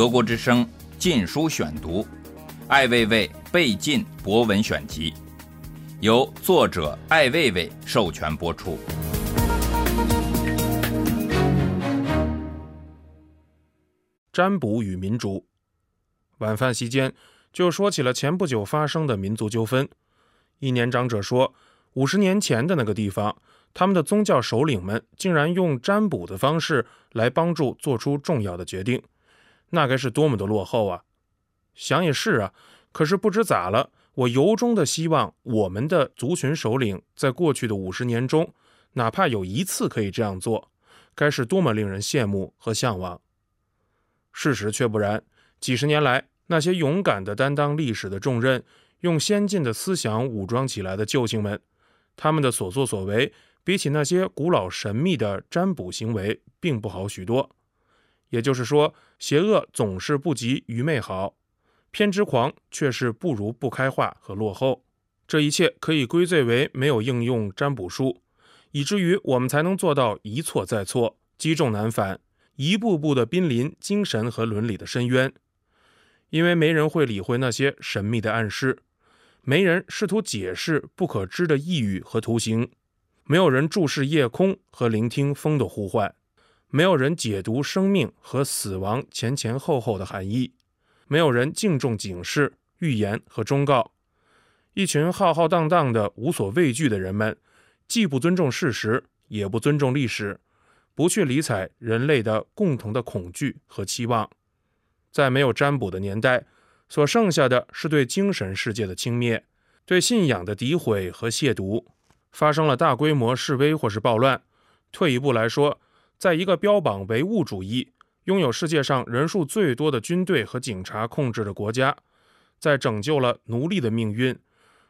德国之声《禁书选读》，艾未未被禁博文选集，由作者艾未未授权播出。占卜与民主。晚饭席间，就说起了前不久发生的民族纠纷。一年长者说，五十年前的那个地方，他们的宗教首领们竟然用占卜的方式来帮助做出重要的决定，那该是多么的落后啊！想也是啊，可是不知咋了，我由衷的希望我们的族群首领在过去的五十年中，哪怕有一次可以这样做，该是多么令人羡慕和向往。事实却不然。几十年来，那些勇敢的担当历史的重任、用先进的思想武装起来的救星们，他们的所作所为，比起那些古老神秘的占卜行为，并不好许多。也就是说，邪恶总是不及愚昧好，偏执狂却是不如不开化和落后。这一切可以归罪为没有应用占卜术，以至于我们才能做到一错再错，积重难返。一步步的濒临精神和伦理的深渊，因为没人会理会那些神秘的暗示，没人试图解释不可知的意语和图形，没有人注视夜空和聆听风的呼唤，没有人解读生命和死亡前前后后的含义，没有人敬重警示、预言和忠告。一群浩浩荡荡的无所畏惧的人们，既不尊重事实，也不尊重历史。不去理睬人类的共同的恐惧和期望，在没有占卜的年代，所剩下的是对精神世界的轻蔑，对信仰的诋毁和亵渎。发生了大规模示威或是暴乱。退一步来说，在一个标榜唯物主义、拥有世界上人数最多的军队和警察控制的国家，在拯救了奴隶的命运，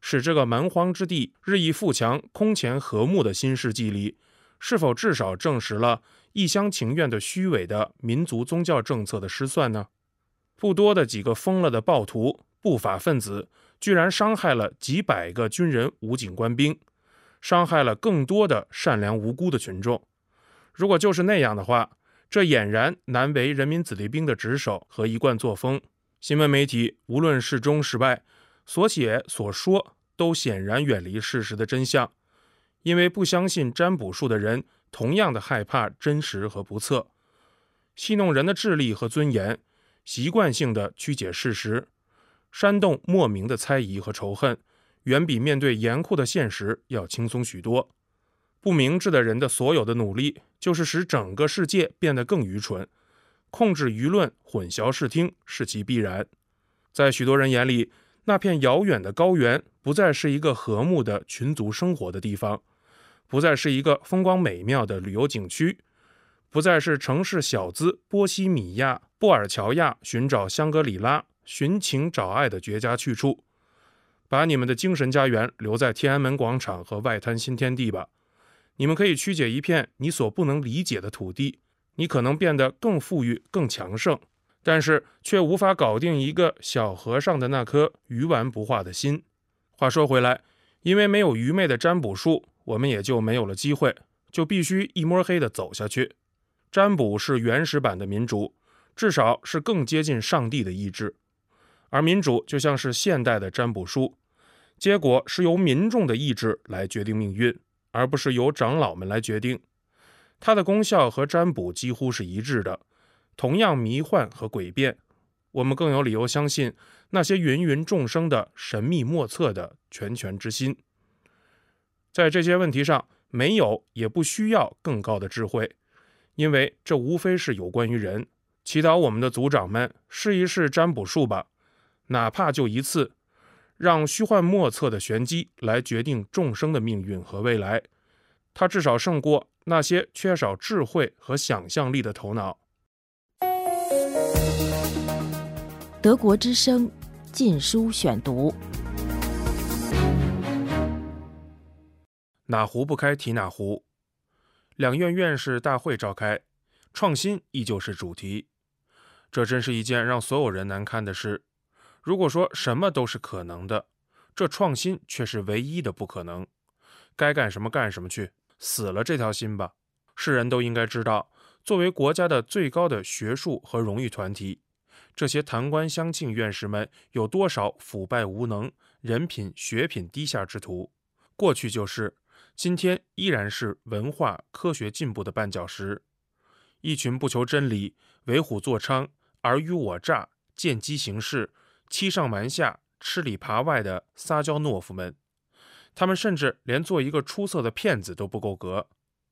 使这个蛮荒之地日益富强、空前和睦的新世纪里。是否至少证实了一厢情愿的虚伪的民族宗教政策的失算呢？不多的几个疯了的暴徒、不法分子，居然伤害了几百个军人、武警、官兵，伤害了更多的善良无辜的群众。如果就是那样的话，这俨然难为人民子弟兵的职守和一贯作风。新闻媒体无论是中是外，所写所说都显然远离事实的真相。因为不相信占卜术的人，同样的害怕真实和不测，戏弄人的智力和尊严，习惯性的曲解事实，煽动莫名的猜疑和仇恨，远比面对严酷的现实要轻松许多。不明智的人的所有的努力，就是使整个世界变得更愚蠢，控制舆论，混淆视听，是其必然。在许多人眼里，那片遥远的高原，不再是一个和睦的群族生活的地方。不再是一个风光美妙的旅游景区，不再是城市小资波西米亚、布尔乔亚寻找香格里拉、寻情找爱的绝佳去处。把你们的精神家园留在天安门广场和外滩新天地吧。你们可以曲解一片你所不能理解的土地，你可能变得更富裕、更强盛，但是却无法搞定一个小和尚的那颗鱼丸不化的心。话说回来，因为没有愚昧的占卜术。我们也就没有了机会，就必须一摸黑的走下去。占卜是原始版的民主，至少是更接近上帝的意志，而民主就像是现代的占卜术，结果是由民众的意志来决定命运，而不是由长老们来决定。它的功效和占卜几乎是一致的，同样迷幻和诡辩。我们更有理由相信那些芸芸众生的神秘莫测的全权之心。在这些问题上，没有也不需要更高的智慧，因为这无非是有关于人。祈祷我们的族长们试一试占卜术吧，哪怕就一次，让虚幻莫测的玄机来决定众生的命运和未来。它至少胜过那些缺少智慧和想象力的头脑。德国之声，禁书选读。哪壶不开提哪壶。两院院士大会召开，创新依旧是主题。这真是一件让所有人难堪的事。如果说什么都是可能的，这创新却是唯一的不可能。该干什么干什么去，死了这条心吧。世人都应该知道，作为国家的最高的学术和荣誉团体，这些弹官相庆院士们有多少腐败无能、人品学品低下之徒？过去就是，今天依然是文化科学进步的绊脚石。一群不求真理、为虎作伥、尔虞我诈、见机行事、欺上瞒下、吃里扒外的撒娇懦夫们，他们甚至连做一个出色的骗子都不够格。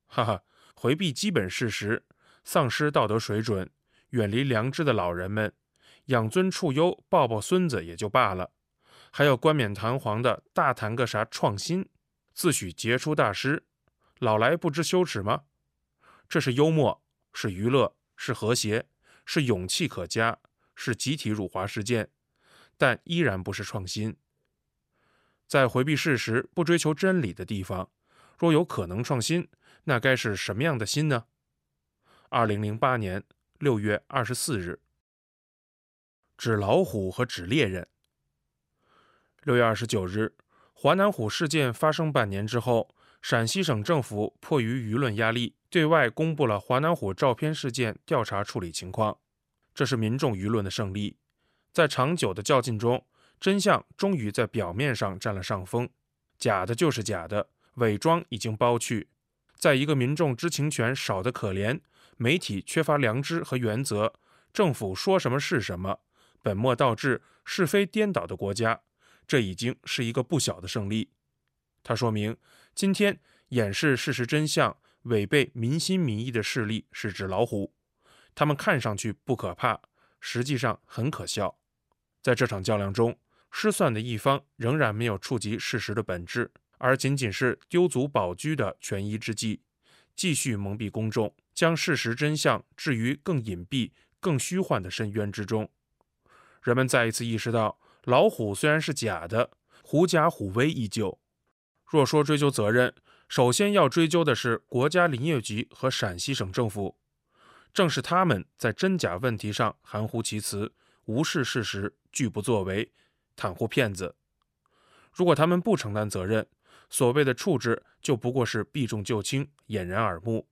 哈哈，回避基本事实、丧失道德水准、远离良知的老人们，养尊处优、抱抱孙子也就罢了，还要冠冕堂皇的大谈个啥创新，自诩杰出大师，老来不知羞耻吗？这是幽默。是娱乐，是和谐，是勇气可嘉，是集体辱华事件，但依然不是创新。在回避事实、不追求真理的地方，若有可能创新，那该是什么样的新呢？二零零八年六月二十四日，纸老虎和纸猎人。六月二十九日，华南虎事件发生半年之后，陕西省政府迫于舆论压力。对外公布了华南虎照片事件调查处理情况，这是民众舆论的胜利。在长久的较劲中，真相终于在表面上占了上风。假的就是假的，伪装已经剥去。在一个民众知情权少得可怜、媒体缺乏良知和原则、政府说什么是什么、本末倒置、是非颠倒的国家，这已经是一个不小的胜利。它说明，今天掩饰事实真相。违背民心民意的势力是纸老虎，他们看上去不可怕，实际上很可笑。在这场较量中，失算的一方仍然没有触及事实的本质，而仅仅是丢卒保车的权宜之计，继续蒙蔽公众，将事实真相置于更隐蔽、更虚幻的深渊之中。人们再一次意识到，老虎虽然是假的，狐假虎威依旧。若说追究责任，首先要追究的是国家林业局和陕西省政府，正是他们在真假问题上含糊其辞、无视事实、拒不作为、袒护骗子。如果他们不承担责任，所谓的处置就不过是避重就轻、掩人耳目。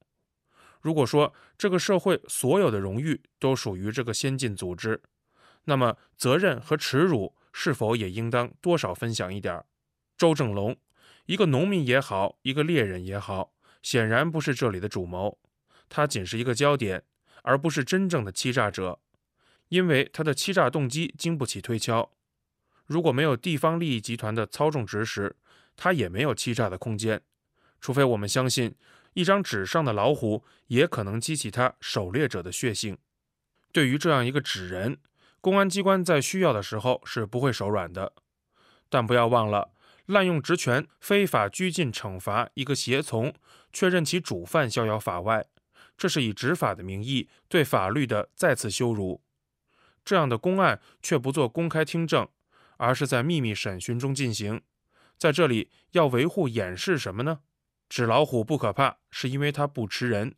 如果说这个社会所有的荣誉都属于这个先进组织，那么责任和耻辱是否也应当多少分享一点？周正龙。一个农民也好，一个猎人也好，显然不是这里的主谋，他仅是一个焦点，而不是真正的欺诈者，因为他的欺诈动机经不起推敲。如果没有地方利益集团的操纵指使，他也没有欺诈的空间。除非我们相信，一张纸上的老虎也可能激起他狩猎者的血性。对于这样一个纸人，公安机关在需要的时候是不会手软的。但不要忘了。滥用职权、非法拘禁、惩罚一个胁从，确认其主犯逍遥法外，这是以执法的名义对法律的再次羞辱。这样的公案却不做公开听证，而是在秘密审讯中进行。在这里要维护掩饰什么呢？纸老虎不可怕，是因为它不吃人。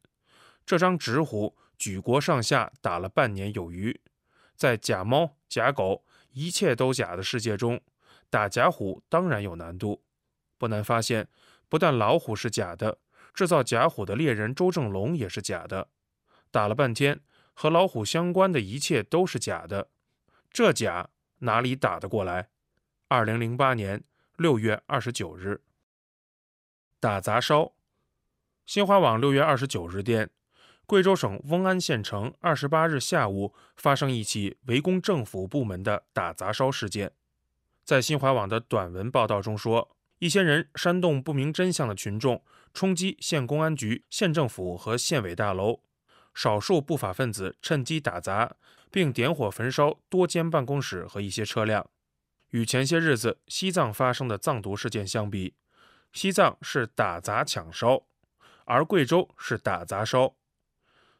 这张纸虎举国上下打了半年有余，在假猫假狗一切都假的世界中。打假虎当然有难度，不难发现，不但老虎是假的，制造假虎的猎人周正龙也是假的。打了半天，和老虎相关的一切都是假的，这假哪里打得过来？二零零八年六月二十九日，打砸烧。新华网六月二十九日电，贵州省瓮安县城二十八日下午发生一起围攻政府部门的打砸烧事件。在新华网的短文报道中说，一些人煽动不明真相的群众冲击县公安局、县政府和县委大楼，少数不法分子趁机打砸，并点火焚烧多间办公室和一些车辆。与前些日子西藏发生的藏毒事件相比，西藏是打砸抢烧，而贵州是打砸烧。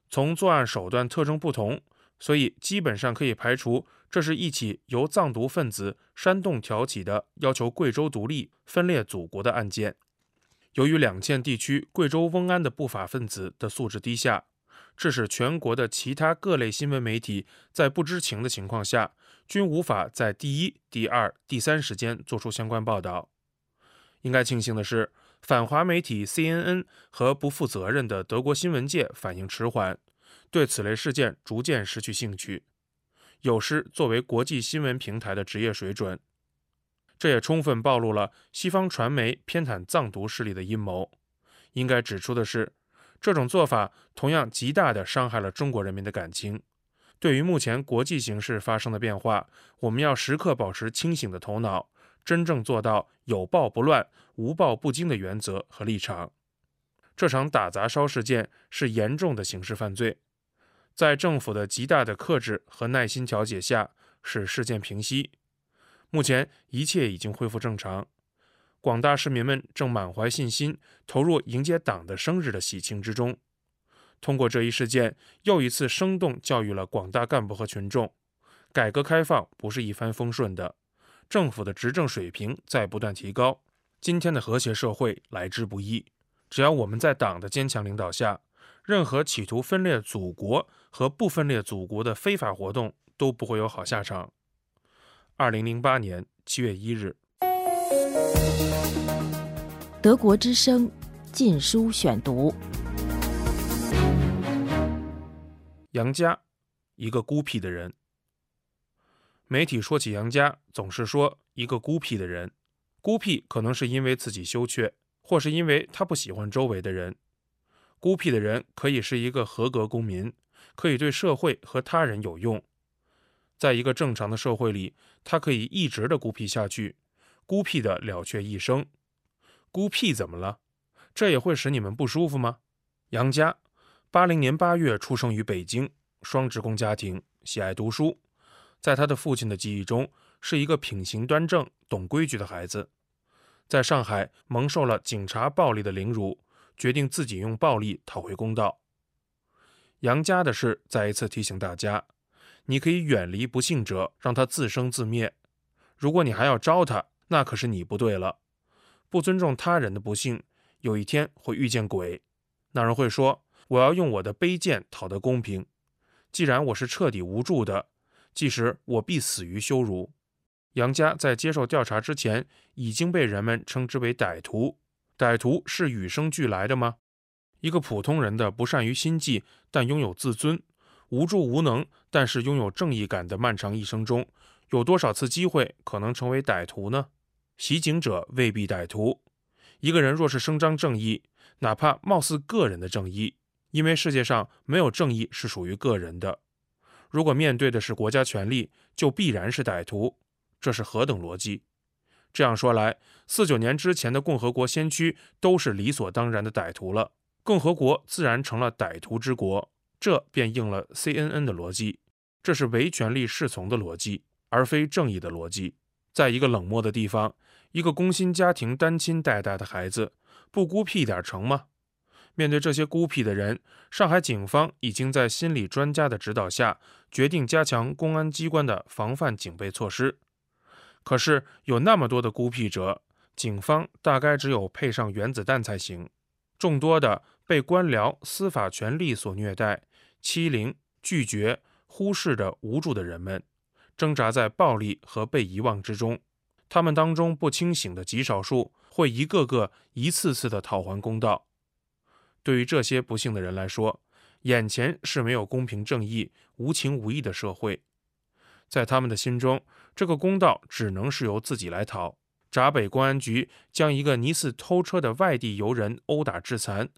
从作案手段特征不同。所以基本上可以排除，这是一起由藏独分子煽动挑起的要求贵州独立、分裂祖国的案件。由于两县地区贵州瓮安的不法分子的素质低下，致使全国的其他各类新闻媒体在不知情的情况下，均无法在第一、第二、第三时间做出相关报道。应该庆幸的是，反华媒体 CNN 和不负责任的德国新闻界反应迟缓。对此类事件逐渐失去兴趣。有失作为国际新闻平台的职业水准。这也充分暴露了西方传媒偏袒藏独势力的阴谋。应该指出的是，这种做法同样极大地伤害了中国人民的感情。对于目前国际形势发生的变化，我们要时刻保持清醒的头脑，真正做到有暴不乱、无暴不惊的原则和立场。这场打砸烧事件是严重的刑事犯罪，在政府的极大的克制和耐心调解下，使事件平息。目前一切已经恢复正常，广大市民们正满怀信心，投入迎接党的生日的喜庆之中。通过这一事件，又一次生动教育了广大干部和群众：改革开放不是一帆风顺的，政府的执政水平在不断提高。今天的和谐社会来之不易，只要我们在党的坚强领导下，任何企图分裂祖国和不分裂祖国的非法活动都不会有好下场。二零零八年七月一日，德国之声《禁书选读》。杨家，一个孤僻的人。媒体说起杨家，总是说一个孤僻的人。孤僻可能是因为自己羞怯，或是因为他不喜欢周围的人。孤僻的人可以是一个合格公民，可以对社会和他人有用。在一个正常的社会里，他可以一直的孤僻下去，孤僻的了却一生。孤僻怎么了？这也会使你们不舒服吗？杨佳，八零年八月出生于北京，双职工家庭，喜爱读书。在他的父亲的记忆中，是一个品行端正、懂规矩的孩子。在上海蒙受了警察暴力的凌辱，决定自己用暴力讨回公道。杨佳的事，再一次提醒大家。你可以远离不幸者，让他自生自灭。如果你还要招他，那可是你不对了。不尊重他人的不幸，有一天会遇见鬼。那人会说：“我要用我的卑贱讨得公平。既然我是彻底无助的，即使我必死于羞辱。”杨家在接受调查之前，已经被人们称之为歹徒。歹徒是与生俱来的吗？一个普通人的不善于心计，但拥有自尊。无助无能，但是拥有正义感的漫长一生中，有多少次机会可能成为歹徒呢？袭警者未必歹徒。一个人若是声张正义，哪怕貌似个人的正义，因为世界上没有正义是属于个人的。如果面对的是国家权力，就必然是歹徒。这是何等逻辑？这样说来，四九年之前的共和国先驱都是理所当然的歹徒了，共和国自然成了歹徒之国。这便应了 CNN 的逻辑，这是唯权力侍从的逻辑，而非正义的逻辑。在一个冷漠的地方，一个工薪家庭单亲带大的孩子，不孤僻点成吗？面对这些孤僻的人，上海警方已经在心理专家的指导下，决定加强公安机关的防范警备措施。可是有那么多的孤僻者，警方大概只有配上原子弹才行。众多的被官僚、司法权力所虐待。欺凌、拒绝、忽视的无助的人们，挣扎在暴力和被遗忘之中。他们当中不清醒的极少数，会一个个、一次次的讨还公道。对于这些不幸的人来说，眼前是没有公平正义、无情无义的社会。在他们的心中，这个公道只能是由自己来讨。闸北公安局将一个疑似偷车的外地游人殴打致残。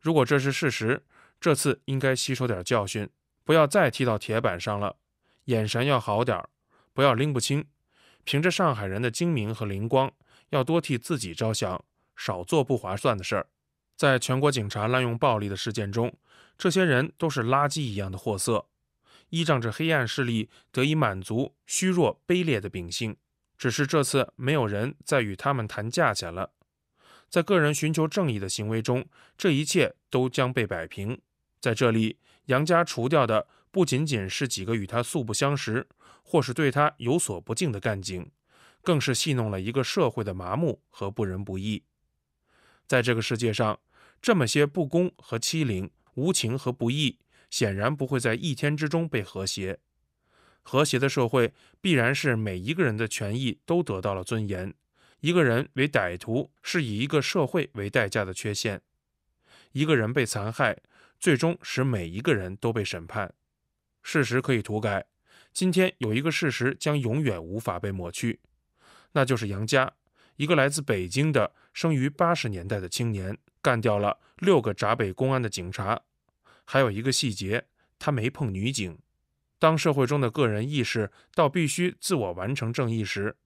如果这是事实，这次应该吸收点教训，不要再踢到铁板上了。眼神要好点儿，不要拎不清。凭着上海人的精明和灵光，要多替自己着想，少做不划算的事儿。在全国警察滥用暴力的事件中，这些人都是垃圾一样的货色，依仗着黑暗势力得以满足虚弱卑劣的秉性。只是这次没有人再与他们谈价钱了。在个人寻求正义的行为中，这一切都将被摆平。在这里，杨家除掉的不仅仅是几个与他素不相识，或是对他有所不敬的干警，更是戏弄了一个社会的麻木和不仁不义。在这个世界上，这么些不公和欺凌、无情和不义，显然不会在一天之中被和谐。和谐的社会，必然是每一个人的权益都得到了尊严。一个人为歹徒，是以一个社会为代价的缺陷。一个人被残害。最终使每一个人都被审判。事实可以涂改，今天有一个事实将永远无法被抹去，那就是杨佳，一个来自北京的生于八十年代的青年，干掉了六个闸北公安的警察。还有一个细节，他没碰女警。当社会中的个人意识到必须自我完成正义时，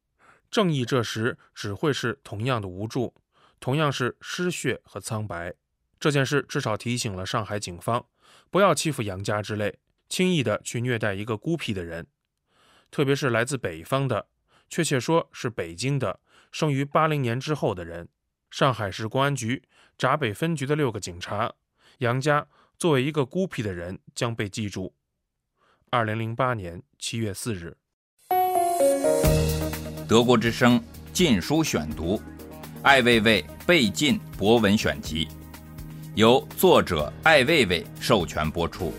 正义这时只会是同样的无助，同样是失血和苍白。这件事至少提醒了上海警方，不要欺负杨家之类，轻易的去虐待一个孤僻的人，特别是来自北方的，确切说是北京的，生于八零年之后的人。上海市公安局闸北分局的六个警察，杨家作为一个孤僻的人将被记住。二零零八年七月四日，德国之声《禁书选读》，艾未未被禁博文选集，由作者艾未未授权播出。